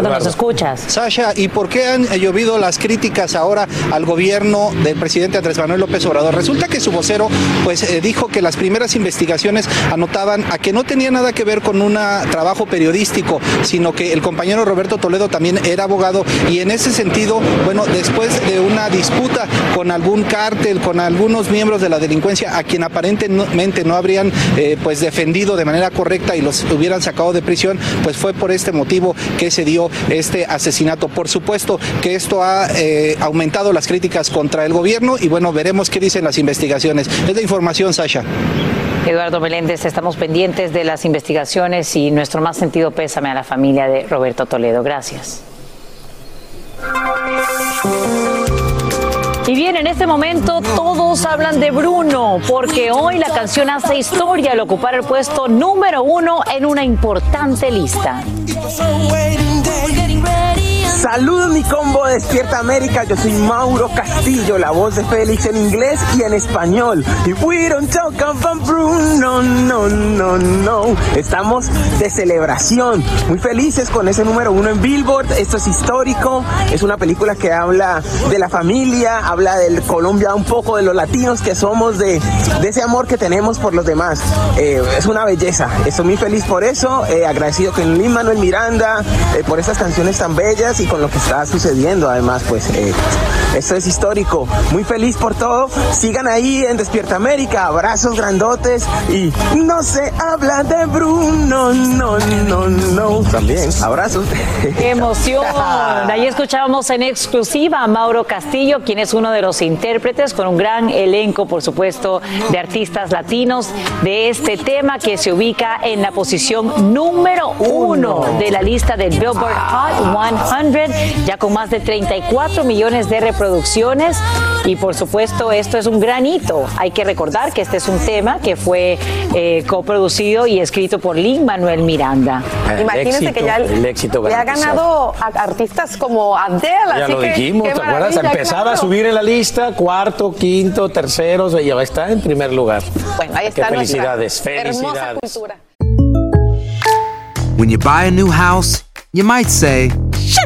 Speaker 2: Eduardo, ¿nos escuchas?
Speaker 29: Sasha, ¿y por qué han llovido las críticas ahora al gobierno del presidente Andrés Manuel López Obrador? Resulta que su vocero pues eh, dijo que las primeras investigaciones anotaban a que no tenía nada que ver con un trabajo periodístico, sino que el compañero Roberto Toledo también era abogado y en ese sentido, bueno, después de una disputa con algún cártel, con algunos miembros de la delincuencia a quien aparentemente no habrían eh, pues defendido de manera correcta y los hubieran sacado de prisión, pues fue por este motivo que se dio este asesinato. Por supuesto que esto ha eh, aumentado las críticas contra el gobierno y bueno, veremos qué dicen las investigaciones. Es la información, Sasha.
Speaker 2: Eduardo Meléndez, estamos pendientes de las investigaciones y nuestro más sentido pésame a la familia de Roberto Toledo. Gracias. Y bien, en este momento todos hablan de Bruno, porque hoy la canción hace historia al ocupar el puesto número uno en una importante lista.
Speaker 31: Saludos mi combo Despierta América, yo soy Mauro Castillo, la voz de Félix en inglés y en español. Y we don't talk about Bruno, no, no, no. Estamos de celebración, muy felices con ese número uno en Billboard. Esto es histórico, es una película que habla de la familia, habla del Colombia, un poco de los latinos que somos, de, ese amor que tenemos por los demás. Eh, es una belleza, estoy muy feliz por eso, eh, agradecido con Lin Manuel Miranda eh, por estas canciones tan bellas y con lo que está sucediendo. Además, pues eh, esto es histórico. Muy feliz por todo. Sigan ahí en Despierta América. Abrazos grandotes y no se habla de Bruno. No, no, no. También abrazos.
Speaker 2: ¡Qué emoción! Ahí escuchábamos en exclusiva a Mauro Castillo, quien es uno de los intérpretes con un gran elenco, por supuesto, de artistas latinos de este tema que se ubica en la posición número uno de la lista del Billboard Hot 100 ya con más de 34 millones de reproducciones. Y por supuesto, esto es un gran hito. Hay que recordar que este es un tema que fue eh, coproducido y escrito por Lin Manuel Miranda.
Speaker 4: Imagínense que ya
Speaker 28: el éxito
Speaker 4: le ha ganado a artistas como Adele.
Speaker 28: Ya
Speaker 4: así
Speaker 28: lo
Speaker 4: que,
Speaker 28: dijimos, ¿te acuerdas? Empezaba
Speaker 4: claro.
Speaker 28: a subir en la lista, cuarto, quinto, tercero, y ya está en primer lugar.
Speaker 4: Bueno, ahí
Speaker 28: Qué
Speaker 4: está
Speaker 28: felicidades,
Speaker 4: hermosa
Speaker 28: felicidades.
Speaker 4: cultura.
Speaker 32: When you buy a new house, you might say,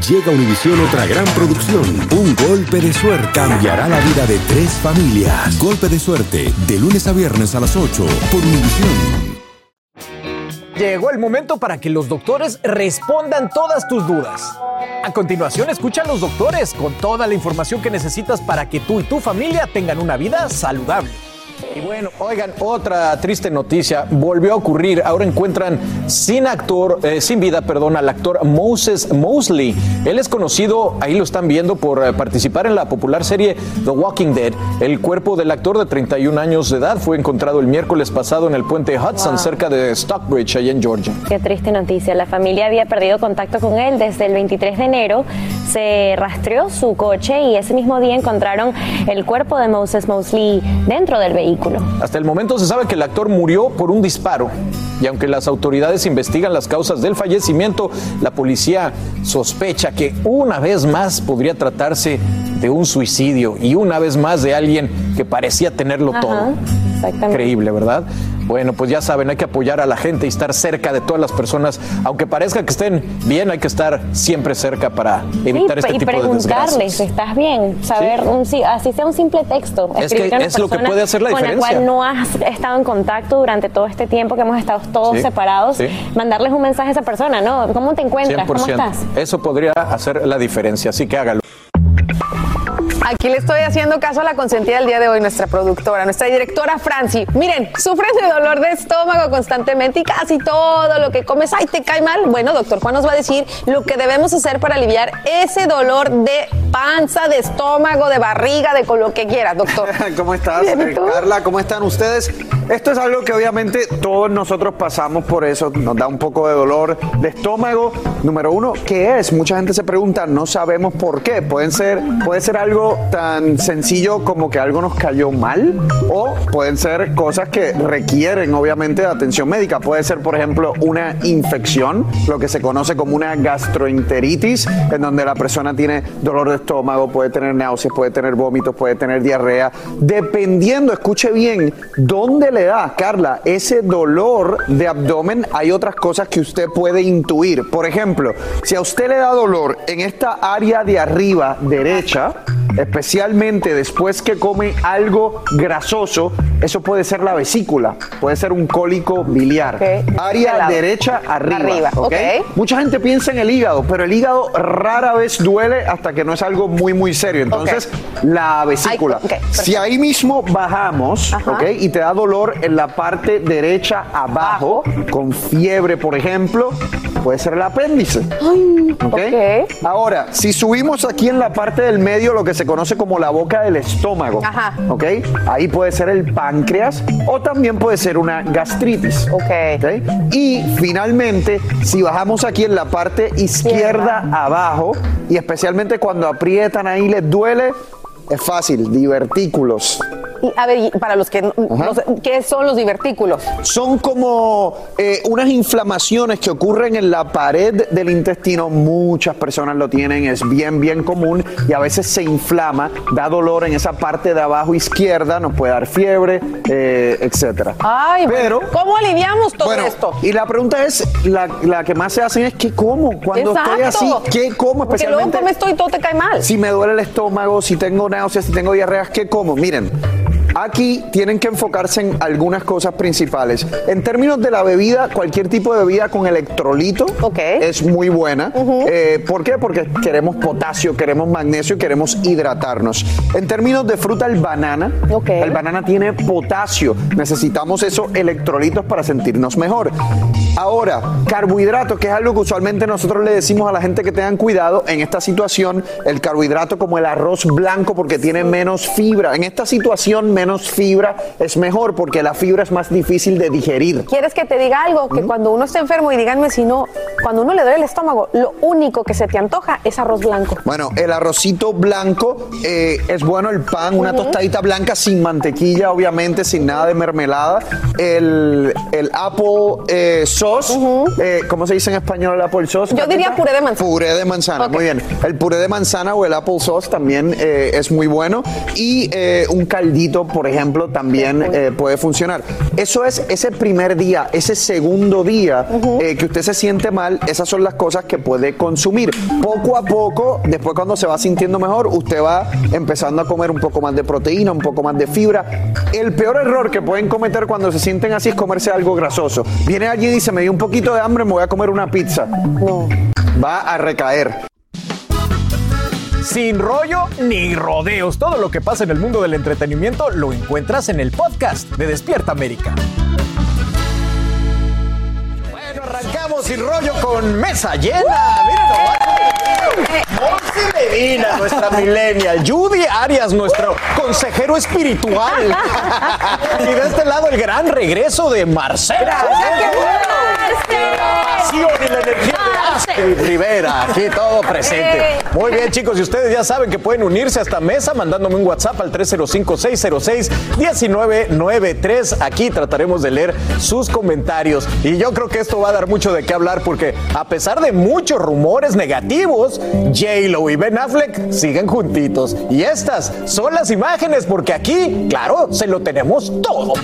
Speaker 13: Llega a Univisión otra gran producción. Un golpe de suerte cambiará la vida de tres familias. Golpe de suerte, de lunes a viernes a las 8 por Univisión.
Speaker 33: Llegó el momento para que los doctores respondan todas tus dudas. A continuación, escucha a los doctores con toda la información que necesitas para que tú y tu familia tengan una vida saludable.
Speaker 28: Y bueno, oigan, otra triste noticia volvió a ocurrir. Ahora encuentran sin actor, eh, sin vida, perdón, al actor Moses Mosley. Él es conocido, ahí lo están viendo, por eh, participar en la popular serie The Walking Dead. El cuerpo del actor de 31 años de edad fue encontrado el miércoles pasado en el puente Hudson,
Speaker 34: Wow.
Speaker 28: cerca de Stockbridge, allá en Georgia.
Speaker 34: Qué triste noticia. La familia había perdido contacto con él desde el 23 de enero. Se rastreó su coche y ese mismo día encontraron el cuerpo de Moses Mosley dentro del vehículo.
Speaker 28: Hasta el momento se sabe que el actor murió por un disparo. Y aunque las autoridades investigan las causas del fallecimiento, la policía sospecha que una vez más podría tratarse de un suicidio y una vez más de alguien que parecía tenerlo
Speaker 34: Ajá,
Speaker 28: todo.
Speaker 34: exactamente.
Speaker 28: Increíble, ¿verdad? Bueno, pues ya saben, hay que apoyar a la gente y estar cerca de todas las personas. Aunque parezca que estén bien, hay que estar siempre cerca para evitar
Speaker 34: Sí,
Speaker 28: este
Speaker 34: y
Speaker 28: tipo de
Speaker 34: preguntarles,
Speaker 28: desgracias.
Speaker 34: ¿estás bien? Saber, un, sí, así sea un simple texto.
Speaker 28: Es que es lo que puede hacer la
Speaker 34: Con la
Speaker 28: diferencia.
Speaker 34: cual no has estado en contacto durante todo este tiempo que hemos estado todos
Speaker 28: Sí,
Speaker 34: separados. Mandarles un mensaje a esa persona, ¿no? ¿Cómo te encuentras? ¿Cómo
Speaker 28: 100%.
Speaker 34: estás?
Speaker 28: Eso podría hacer la diferencia, así que hágalo.
Speaker 4: Aquí le estoy haciendo caso a la consentida del día de hoy, nuestra productora, nuestra directora Franci. Miren, sufren de dolor de estómago constantemente y casi todo lo que comes, ay, te cae mal. Bueno, doctor Juan nos va a decir lo que debemos hacer para aliviar ese dolor de panza, de estómago, de barriga, de con lo que quieras, doctor.
Speaker 35: ¿Cómo estás,
Speaker 4: Bien, ¿y
Speaker 35: eh? Carla? ¿Cómo están ustedes? Esto es algo que obviamente todos nosotros pasamos por eso, nos da un poco de dolor de estómago. Número uno, ¿qué es? Mucha gente se pregunta, no sabemos por qué. Pueden ser, puede ser algo tan sencillo como que algo nos cayó mal o pueden ser cosas que requieren obviamente de atención médica. Puede ser, por ejemplo, una infección, lo que se conoce como una gastroenteritis, en donde la persona tiene dolor de estómago, puede tener náuseas, puede tener vómitos, puede tener diarrea. Dependiendo, escuche bien, dónde le da, Carla, ese dolor de abdomen, hay otras cosas que usted puede intuir. Por ejemplo, si a usted le da dolor en esta área de arriba derecha, especialmente después que come algo grasoso, eso puede ser la vesícula, puede ser un cólico biliar. Área
Speaker 4: Al lado.
Speaker 35: derecha arriba.
Speaker 4: Arriba,
Speaker 35: ¿ok?
Speaker 4: ok.
Speaker 35: Mucha gente piensa en el hígado, pero el hígado rara vez duele hasta que no es algo muy, muy serio. Entonces, la vesícula.
Speaker 4: Ay,
Speaker 35: si ahí mismo bajamos. Y te da dolor en la parte derecha abajo, con fiebre, por ejemplo, puede ser el apéndice. ¿ok? Ahora, si subimos aquí en la parte del medio, lo que se conoce como la boca del estómago,
Speaker 4: Ajá.
Speaker 35: ¿ok? Ahí puede ser el páncreas o también puede ser una gastritis.
Speaker 4: Ok.
Speaker 35: Y finalmente, si bajamos aquí en la parte izquierda abajo, y especialmente cuando aprietan ahí les duele, es fácil, divertículos.
Speaker 4: Y, a ver, y para los que no, no sé, ¿qué son los divertículos?
Speaker 35: Son como eh, unas inflamaciones que ocurren en la pared del intestino. Muchas personas lo tienen, es bien, bien común y a veces se inflama, da dolor en esa parte de abajo izquierda, nos puede dar fiebre, eh, etcétera.
Speaker 4: Ay,
Speaker 35: Pero,
Speaker 4: ¿cómo aliviamos todo
Speaker 35: bueno,
Speaker 4: esto?
Speaker 35: y la pregunta es, la, la que más se hacen es, ¿qué como? Cuando estoy así. ¿qué como?
Speaker 4: Porque luego
Speaker 35: Especialmente
Speaker 4: comes todo y todo te cae mal.
Speaker 35: si me duele el estómago, si tengo náuseas, si tengo diarreas, ¿qué como? Miren, aquí tienen que enfocarse en algunas cosas principales. En términos de la bebida, cualquier tipo de bebida con electrolito es muy buena. Eh, ¿Por qué? Porque queremos potasio, queremos magnesio, queremos hidratarnos. En términos de fruta, el banana. El banana tiene potasio. Necesitamos esos electrolitos para sentirnos mejor. Ahora, carbohidratos, que es algo que usualmente nosotros le decimos a la gente que tengan cuidado en esta situación, el carbohidrato como el arroz blanco porque tiene menos fibra. En esta situación menos fibra es mejor porque la fibra es más difícil de digerir.
Speaker 4: ¿Quieres que te diga algo? Que cuando uno está enfermo, y díganme si no, cuando uno le duele el estómago, lo único que se te antoja es arroz blanco.
Speaker 35: Bueno, el arrocito blanco eh, es bueno, el pan, una tostadita blanca sin mantequilla, obviamente, sin nada de mermelada. El, el apple eh, sauce, eh, ¿cómo se dice en español el apple sauce?
Speaker 4: Yo diría puré de manzana.
Speaker 35: Puré de manzana, muy bien. El puré de manzana o el apple sauce también eh, es muy bueno. Y eh, un caldito por ejemplo, también eh, puede funcionar. Eso es ese primer día, ese segundo día eh, que usted se siente mal, esas son las cosas que puede consumir. Poco a poco, después cuando se va sintiendo mejor, usted va empezando a comer un poco más de proteína, un poco más de fibra. El peor error que pueden cometer cuando se sienten así es comerse algo grasoso. Viene alguien y dice, me dio un poquito de hambre, me voy a comer una pizza. Va a recaer.
Speaker 28: Sin rollo ni rodeos, todo lo que pasa en el mundo del entretenimiento lo encuentras en el podcast de Despierta América. Bueno, arrancamos sin rollo con mesa llena. Monse Medina, nuestra millennial. Judy Arias, nuestro consejero espiritual. y de este lado el gran regreso de Marcelo. Pasión y la energía de Astrid Rivera, aquí todo presente. Muy bien, chicos, y ustedes ya saben que pueden unirse a esta mesa mandándome un WhatsApp al 305-606-1993. Aquí trataremos de leer sus comentarios. Y yo creo que esto va a dar mucho de qué hablar porque a pesar de muchos rumores negativos, J-Lo y Ben Affleck siguen juntitos. Y estas son las imágenes porque aquí, claro, se lo tenemos todo.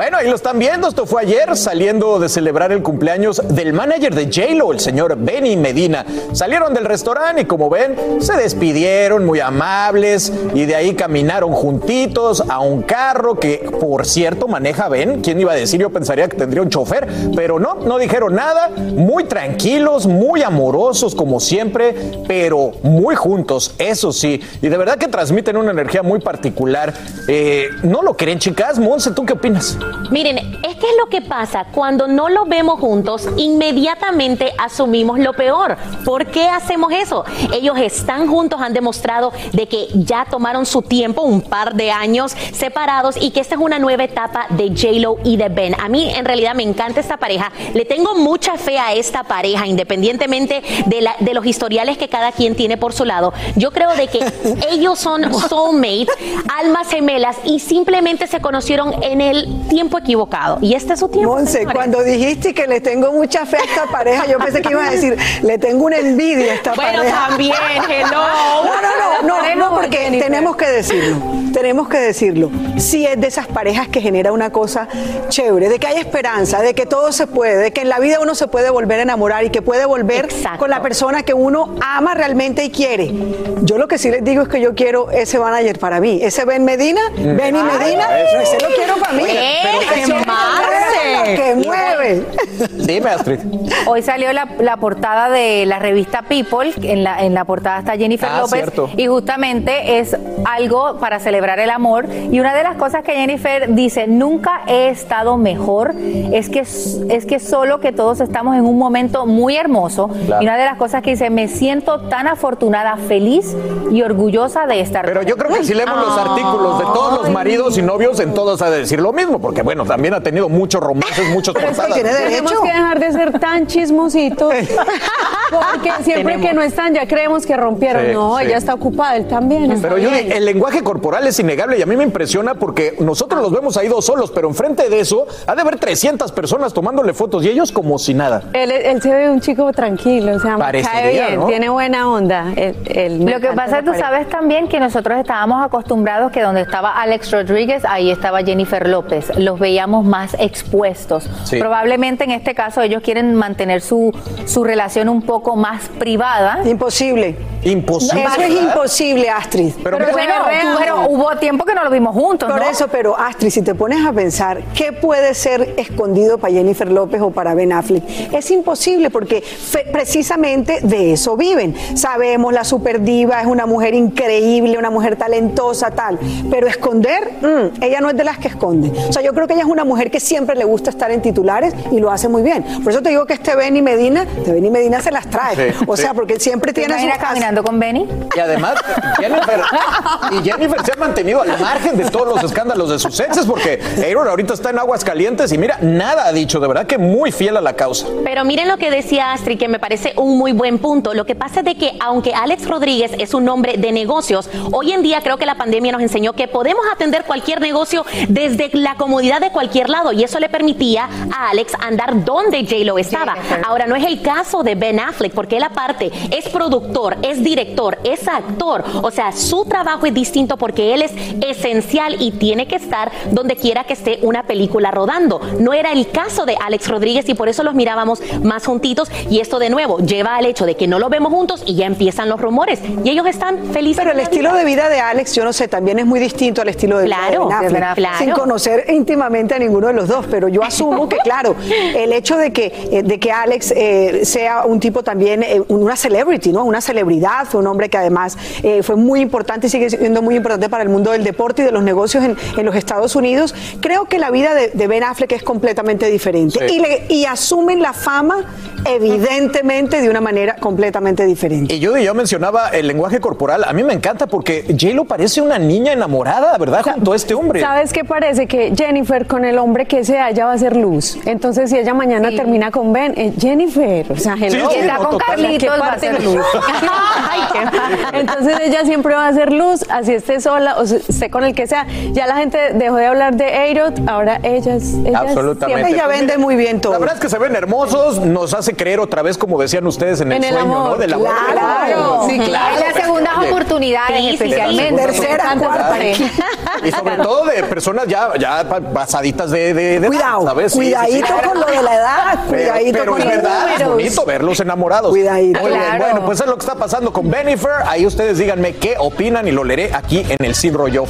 Speaker 28: Bueno, ahí lo están viendo. Esto fue ayer saliendo de celebrar el cumpleaños del manager de J-Lo, el señor Benny Medina. Salieron del restaurante y como ven, se despidieron muy amables y de ahí caminaron juntitos a un carro que, por cierto, maneja Ben. ¿Quién iba a decir? Yo pensaría que tendría un chofer, pero no, no dijeron nada. Muy tranquilos, muy amorosos como siempre, pero muy juntos, eso sí. Y de verdad que transmiten una energía muy particular. Eh, ¿No lo creen, chicas? Monse, ¿tú qué opinas?
Speaker 36: Miren, es que es lo que pasa cuando no los vemos juntos, inmediatamente asumimos lo peor. ¿Por qué hacemos eso? Ellos están juntos, han demostrado de que ya tomaron su tiempo, un par de años separados y que esta es una nueva etapa de J-Lo y de Ben. A mí en realidad me encanta esta pareja, le tengo mucha fe a esta pareja, independientemente de, la- de los historiales que cada quien tiene por su lado. Yo creo de que ellos son soulmates, almas gemelas y simplemente se conocieron en el tiempo equivocado. Y este es su tiempo.
Speaker 37: Monse,
Speaker 36: señores.
Speaker 37: cuando dijiste que le tengo mucha fe a esta pareja, yo pensé que ibas a decir, le tengo una envidia a esta
Speaker 36: Bueno,
Speaker 37: pareja.
Speaker 36: también, hello.
Speaker 37: No, no, no, no, no, porque tenemos que decirlo, tenemos que decirlo. Sí es de esas parejas que genera una cosa chévere, de que hay esperanza, de que todo se puede, de que en la vida uno se puede volver a enamorar y que puede volver con la persona que uno ama realmente y quiere. Yo lo que sí les digo es que yo quiero ese manager para mí, ese Ben Medina, Benny
Speaker 38: Ay,
Speaker 37: Medina,
Speaker 38: eso.
Speaker 37: no, ese lo quiero para mí. Pero
Speaker 38: ¡qué
Speaker 37: ese
Speaker 38: Marce!
Speaker 37: que mueve.
Speaker 28: Dime, Astrid.
Speaker 15: Hoy salió la, la portada de la revista People, en la, en la portada está Jennifer
Speaker 28: Ah,
Speaker 15: López
Speaker 28: cierto.
Speaker 15: y justamente es algo para celebrar el amor y una de las cosas que Jennifer dice, nunca he estado mejor, es que, es que solo que todos estamos en un momento muy hermoso
Speaker 38: Claro.
Speaker 15: y una de las cosas que dice, me siento tan afortunada, feliz y orgullosa de estar.
Speaker 28: Pero yo creo que si leemos los artículos de todos los maridos y novios, en todos ha de decir lo mismo, porque bueno, también ha tenido muchos romances, muchos portadas.
Speaker 39: Tenemos que dejar de ser tan chismositos. Porque siempre
Speaker 28: Tenemos.
Speaker 39: que no están ya creemos que rompieron.
Speaker 28: Sí,
Speaker 39: no,
Speaker 28: sí.
Speaker 39: ella está ocupada, él también. está
Speaker 28: Pero yo, el lenguaje corporal es innegable y a mí me impresiona porque nosotros los vemos ahí dos solos, pero enfrente de eso ha de haber 300 personas tomándole fotos y ellos como si nada.
Speaker 39: Él, él se ve un chico tranquilo, o sea, cae bien,
Speaker 28: ¿no?
Speaker 39: tiene buena onda. Él- él me
Speaker 15: Lo que pasa es que tú sabes también que nosotros estábamos acostumbrados que donde estaba Alex Rodríguez, ahí estaba Jennifer López. Los veíamos más expuestos.
Speaker 37: Sí.
Speaker 15: Probablemente en este caso ellos quieren mantener su, su relación un poco más privada.
Speaker 37: Imposible.
Speaker 28: Imposible.
Speaker 37: Eso es imposible, Astrid.
Speaker 15: Pero, bueno, hubo tiempo que no lo vimos juntos,
Speaker 37: Por
Speaker 15: ¿no?
Speaker 37: eso, pero Astrid, si te pones a pensar, ¿qué puede ser escondido para Jennifer López o para Ben Affleck? Es imposible porque fe- precisamente de eso viven. Sabemos, la superdiva es una mujer increíble, una mujer talentosa, tal. Pero esconder, mm, ella no es de las que esconde. O sea, yo creo que ella es una mujer que siempre le gusta estar en titulares y lo hace muy bien. Por eso te digo que este Benny Medina, este Benny Medina se las trae.
Speaker 28: Sí,
Speaker 37: o sea,
Speaker 28: sí.
Speaker 37: porque él siempre
Speaker 15: ¿Te
Speaker 37: tiene su casa.
Speaker 15: caminando con Benny?
Speaker 28: Y además, Jennifer, y Jennifer se ha mantenido al margen de todos los escándalos de sus exes porque Aaron ahorita está en aguas calientes y mira, nada ha dicho, de verdad que muy fiel a la causa.
Speaker 36: Pero miren lo que decía Astrid, que me parece un muy buen punto. Lo que pasa es de que aunque Alex Rodríguez es un hombre de negocios, hoy en día creo que la pandemia nos enseñó que podemos atender cualquier negocio desde la comodidad comodidad de cualquier lado y eso le permitía a Alex andar donde J-Lo estaba. Ahora, no es el caso de Ben Affleck, porque él aparte es productor, es director, es actor. O sea, su trabajo es distinto porque él es esencial y tiene que estar donde quiera que esté una película rodando. No era el caso de Alex Rodríguez y por eso los mirábamos más juntitos. Y esto de nuevo lleva al hecho de que no lo vemos juntos y ya empiezan los rumores. Y ellos están felices.
Speaker 37: Pero el estilo de vida de Alex, yo no sé, también es muy distinto al estilo de vida
Speaker 36: Claro,
Speaker 37: de Ben Affleck,
Speaker 36: claro.
Speaker 37: sin conocer íntimamente a ninguno de los dos. Pero yo asumo que, claro, el hecho de que, eh, de que Alex eh, sea un tipo también, eh, una celebrity, ¿no? Una celebridad, fue un hombre que además eh, fue muy importante y sigue siendo muy importante para el mundo del deporte y de los negocios en, en los Estados Unidos. Creo que la vida de, de Ben Affleck es completamente diferente.
Speaker 28: Sí.
Speaker 37: Y, le- y asumen la fama, evidentemente, de una manera completamente diferente.
Speaker 28: Y yo mencionaba el lenguaje corporal. A mí me encanta porque J-Lo parece una niña enamorada, ¿verdad? Junto a este hombre.
Speaker 39: ¿Sabes qué parece? Que Jennifer con el hombre que sea, ella va a ser luz. Entonces, si ella mañana termina con Ben, eh, Jennifer, o sea,
Speaker 28: Sí,
Speaker 39: hello.
Speaker 28: sí, está no, con.
Speaker 15: Carlitos,
Speaker 39: ¿Qué
Speaker 15: va a ser luz.
Speaker 39: Ay, qué- Entonces, ella siempre va a ser luz, así esté sola o esté con el que sea. Ya la gente dejó de hablar de Aerot, ahora ellas, ellas
Speaker 28: Absolutamente.
Speaker 39: siempre-
Speaker 28: Pues mira,
Speaker 37: muy bien todo.
Speaker 28: La verdad es que se ven hermosos, nos hace creer otra vez, como decían ustedes, en el
Speaker 39: En el
Speaker 28: sueño,
Speaker 39: amor,
Speaker 28: ¿no? Del amor.
Speaker 39: claro.
Speaker 28: Sí, claro.
Speaker 15: Es las segundas
Speaker 28: Oye,
Speaker 15: oportunidades,
Speaker 36: Sí, sí, sí.
Speaker 15: especialmente.
Speaker 37: Tercera, cuarta.
Speaker 28: Y sobre todo de personas ya, ya pasaditas de, de, de edad,
Speaker 37: Cuidado,
Speaker 28: ¿sabes? Sí, sí, sí.
Speaker 37: cuidadito con lo de la edad,
Speaker 28: Pero,
Speaker 37: cuidadito
Speaker 28: pero
Speaker 37: con
Speaker 28: es
Speaker 37: los
Speaker 28: verdad, es bonito verlos enamorados.
Speaker 37: Cuidadito.
Speaker 28: Muy bien, bueno, pues es lo que está pasando con Benifer. Ahí ustedes díganme qué opinan y lo leeré aquí en el Sin Rollo.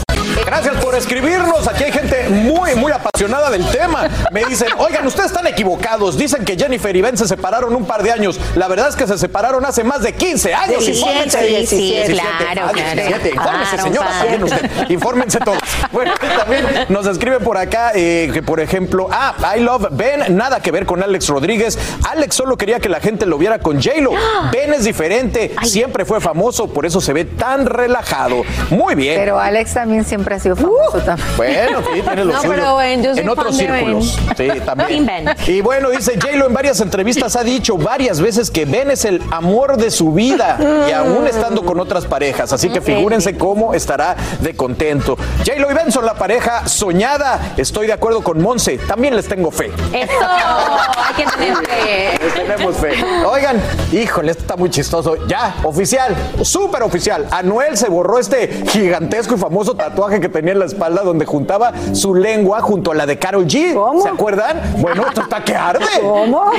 Speaker 28: Gracias por escribirnos. Aquí hay gente muy, muy apasionada del tema. Me dicen, oigan, ustedes están equivocados. Dicen que Jennifer y Ben se separaron un par de años. La verdad es que se separaron hace más de 15 años.
Speaker 37: 17,
Speaker 28: Infórmense.
Speaker 37: 17.
Speaker 36: claro,
Speaker 28: Ah,
Speaker 36: claro.
Speaker 28: 17. Infórmense,
Speaker 36: Claro,
Speaker 28: señora.
Speaker 36: padre.
Speaker 28: También usted. Infórmense todos. Bueno, también nos escriben por acá eh, que, por ejemplo, ah, I love Ben, nada que ver con Alex Rodríguez. Alex solo quería que la gente lo viera con J-Lo. Ben es diferente, siempre fue famoso, por eso se ve tan relajado. Muy bien.
Speaker 15: Pero Alex también siempre ha sido famoso también.
Speaker 28: Bueno, sí, tiene lo
Speaker 39: No,
Speaker 28: suyo.
Speaker 39: pero Ben, yo soy
Speaker 28: en otros
Speaker 39: fan de Ben.
Speaker 28: círculos. Sí, también.
Speaker 36: Ben.
Speaker 28: Y bueno, dice J-Lo en varias entrevistas ha dicho varias veces que Ben es el amor de su vida y aún estando con otras parejas. Así que figúrense cómo estará de contento. J-Lo y Ben son la pareja soñada. Estoy de acuerdo con Monse. También les tengo fe.
Speaker 36: Eso, hay que tener fe.
Speaker 28: Les tenemos fe. Oigan, híjole, esto está muy chistoso. Ya, oficial, súper oficial. Anuel se borró este gigantesco y famoso tatuaje que tenía en la espalda donde juntaba su lengua junto a la de Carol G.
Speaker 37: ¿Cómo?
Speaker 28: ¿Se acuerdan? Bueno, esto está que arde.
Speaker 37: ¿Cómo?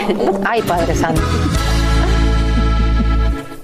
Speaker 15: Ay, Padre Santo.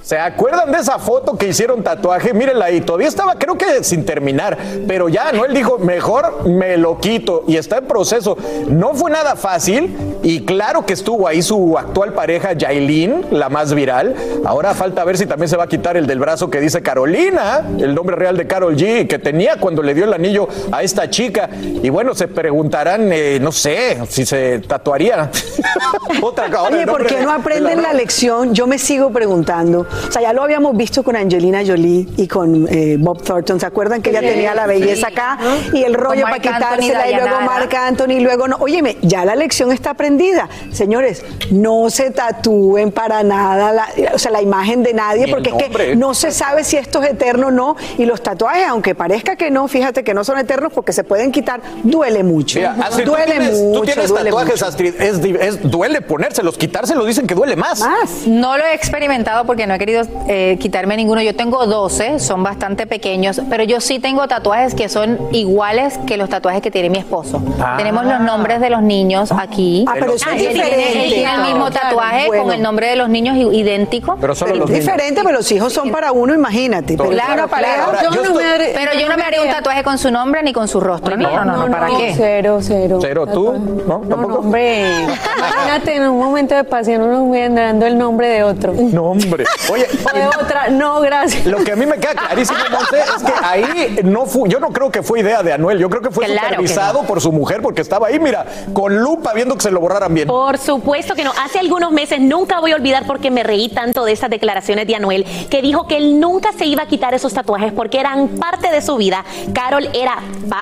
Speaker 28: ¿Se acuerdan de esa foto que hicieron tatuaje? Mírenla ahí, todavía estaba creo que sin terminar, pero ya Noel dijo, mejor me lo quito y está en proceso. No fue nada fácil y claro que estuvo ahí su actual pareja Yailin, la más viral. Ahora falta ver si también se va a quitar el del brazo que dice Carolina, el nombre real de Carol G, que tenía cuando le dio el anillo a esta chica. Y bueno, se preguntarán, eh, no sé, si se tatuaría. Otra
Speaker 37: Oye, ¿por qué no
Speaker 28: de
Speaker 37: aprenden la
Speaker 28: la-
Speaker 37: lección? Yo me sigo preguntando. O sea, ya lo habíamos visto con Angelina Jolie y con eh, Bob Thornton. ¿Se acuerdan que ella tenía la belleza
Speaker 15: sí.
Speaker 37: acá y el rollo para
Speaker 15: Anthony,
Speaker 37: quitársela y luego. Marc Anthony y luego no? Óyeme, ya la lección está aprendida. Señores, no se tatúen para nada la, o sea, la imagen de nadie porque es que no se sabe si esto es eterno o no. Y los tatuajes, aunque parezca que no, fíjate que no son eternos porque se pueden quitar, duele mucho.
Speaker 28: Mira, Astrid, tú
Speaker 37: duele
Speaker 28: tienes,
Speaker 37: mucho.
Speaker 28: tú tienes
Speaker 37: duele
Speaker 28: tatuajes,
Speaker 37: mucho.
Speaker 28: Astrid. Es, es- duele ponérselos, quitárselos dicen que duele más.
Speaker 37: Más.
Speaker 15: No lo he experimentado porque no he querido eh, quitarme ninguno. Yo tengo 12, son bastante pequeños, pero yo sí tengo tatuajes que son iguales que los tatuajes que tiene mi esposo.
Speaker 28: Ah.
Speaker 15: Tenemos los nombres de los niños aquí.
Speaker 37: Ah, pero eso
Speaker 15: Ah,
Speaker 37: es
Speaker 15: y él tiene,
Speaker 37: diferente.
Speaker 15: el mismo tatuaje
Speaker 37: bueno.
Speaker 15: con el nombre de los niños idéntico.
Speaker 28: Pero solo
Speaker 37: Pero
Speaker 28: los
Speaker 37: es
Speaker 28: niños.
Speaker 37: diferente, pero los hijos son para uno, imagínate. Pero
Speaker 15: Claro,
Speaker 37: una pareja.
Speaker 15: claro.
Speaker 28: Ahora,
Speaker 39: Yo
Speaker 28: yo
Speaker 39: no
Speaker 28: estoy-
Speaker 39: me haré-
Speaker 15: Pero yo no me haría un tatuaje con su nombre ni con su rostro. No, no, no, no, ¿para qué?
Speaker 39: Cero, cero.
Speaker 28: Cero, ¿tú? ¿No?
Speaker 39: No, no,
Speaker 28: ¿Tampoco?
Speaker 39: hombre. Imagínate en un momento de pasión uno dando el nombre de otro.
Speaker 28: No, hombre. Oye,
Speaker 39: O de otra, no, gracias.
Speaker 28: lo que a mí me queda clarísimo, Monse, es que ahí no fue, yo no creo que fue idea de Anuel, yo creo que fue
Speaker 36: Claro que
Speaker 28: supervisado por su mujer porque estaba ahí, mira, con lupa viendo que se lo borraran bien.
Speaker 36: Por supuesto que no. Hace algunos meses nunca voy a olvidar porque me reí tanto de estas declaraciones de Anuel que dijo que él nunca se iba a quitar esos tatuajes porque eran parte de su vida. Carol era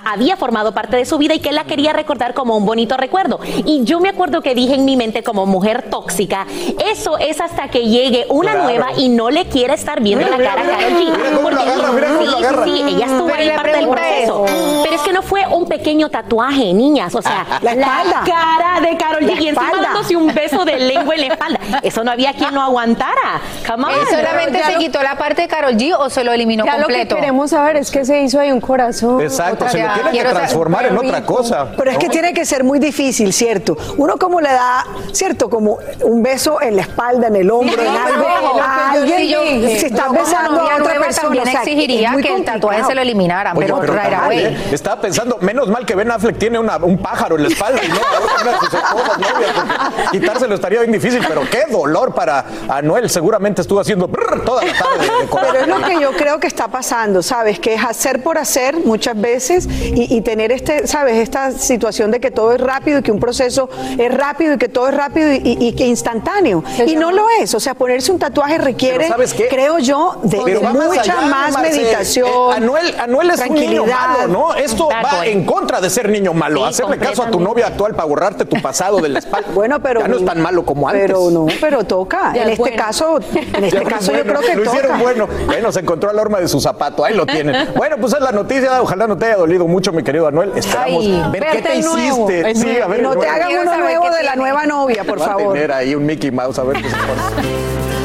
Speaker 36: había formado parte de su vida y que él la quería recordar como un bonito recuerdo. Y yo me acuerdo que dije dije en mi mente como mujer tóxica, eso es hasta que llegue una
Speaker 28: Claro.
Speaker 36: nueva y no le quiere estar viendo
Speaker 28: Mira,
Speaker 36: la cara a
Speaker 28: mira,
Speaker 36: Karol
Speaker 28: mira,
Speaker 36: G.
Speaker 28: mira lo
Speaker 36: Porque
Speaker 28: agarra, mira cómo
Speaker 36: sí,
Speaker 28: lo
Speaker 36: sí,
Speaker 28: agarra.
Speaker 36: sí, ella estuvo
Speaker 15: Pero
Speaker 36: ahí
Speaker 15: la
Speaker 36: parte del proceso. Pero es que no fue un pequeño tatuaje, niñas. O sea,
Speaker 37: La espalda.
Speaker 36: cara de Karol
Speaker 37: La
Speaker 36: G. Y encima dándose un beso de lengua en la espalda. Eso no había quien lo aguantara. Come on.
Speaker 15: ¿Él solamente se
Speaker 39: lo-
Speaker 15: quitó la parte de Carol G o se lo eliminó
Speaker 39: Ya lo que
Speaker 15: completo?
Speaker 39: queremos saber es que se hizo ahí un corazón.
Speaker 28: Exacto, se
Speaker 15: ya,
Speaker 28: tiene que transformar en otra cosa.
Speaker 37: Pero es que tiene que ser muy difícil, ¿cierto? Uno como le da, ¿cierto? Como un beso en la espalda, en el hombro, en algo. Alguien,
Speaker 15: si yo- como
Speaker 37: besando a otra
Speaker 15: nueva
Speaker 37: persona,
Speaker 15: también
Speaker 37: o sea,
Speaker 15: exigiría que el tatuaje se lo eliminaran,
Speaker 28: Oye,
Speaker 15: pero,
Speaker 28: pero. Estaba pensando, menos mal que Ben Affleck tiene una- un pájaro en la espalda y no a una de sus esposas novias, quitárselo estaría bien difícil, pero qué dolor para Anuel. Seguramente estuvo haciendo brrr toda la tarde. de.
Speaker 37: Pero es lo que yo creo que está pasando, ¿sabes? Que es hacer por hacer muchas veces y, y tener este, ¿sabes? Esta situación de que todo es rápido y que un proceso es rápido y que todo es rápido y, y- y que instantáneo. Y no lo es. O sea, ponerse un tatuaje requiere,
Speaker 28: Pero ¿sabes qué?
Speaker 37: creo yo, de, mucha
Speaker 28: allá,
Speaker 37: más
Speaker 28: Marce.
Speaker 37: meditación.
Speaker 28: Eh, Anuel, Anuel es un niño malo, ¿no? Esto va
Speaker 36: boy.
Speaker 28: en contra de ser niño malo.
Speaker 36: Sí,
Speaker 28: Hacerle caso a tu novia actual para borrarte tu pasado de la espalda.
Speaker 37: Bueno, pero
Speaker 28: ya no es tan malo como antes.
Speaker 37: Pero no, pero toca.
Speaker 39: Ya
Speaker 37: en
Speaker 39: es
Speaker 37: este
Speaker 39: bueno.
Speaker 37: caso, en este
Speaker 28: Ya,
Speaker 37: caso
Speaker 28: bueno,
Speaker 37: yo creo que
Speaker 28: lo
Speaker 37: toca.
Speaker 28: hicieron bueno. Bueno, se encontró la horma de su zapato. Ahí lo tienen. Bueno, pues es la noticia. Ojalá no te haya dolido mucho, mi querido Anuel. Esperamos
Speaker 15: Ay,
Speaker 28: ver qué te
Speaker 39: nuevo,
Speaker 28: hiciste. Sí, a ver.
Speaker 37: no te hagan uno nuevo de la nueva novia, por
Speaker 28: a
Speaker 37: favor.
Speaker 28: tener ahí un Mickey Mouse a ver qué se pone.